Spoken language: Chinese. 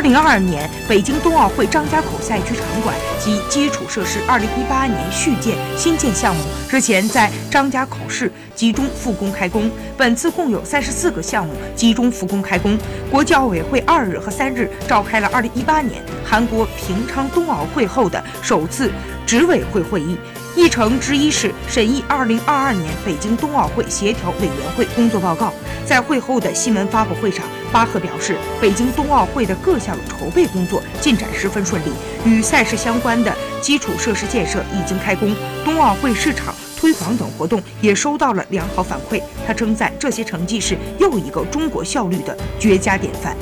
二零二二年北京冬奥会张家口赛区场馆及基础设施二零一八年续建、新建项目日前在张家口市集中复工开工。本次共有三十四个项目集中复工开工。国际奥委会二日和三日召开了二零一八年韩国平昌冬奥会后的首次执委会会议。议程之一是审议二零二二年北京冬奥会协调委员会工作报告。在会后的新闻发布会上，巴赫表示，北京冬奥会的各项筹备工作进展十分顺利，与赛事相关的基础设施建设已经开工，冬奥会市场推广等活动也收到了良好反馈。他称赞这些成绩是又一个中国效率的绝佳典范。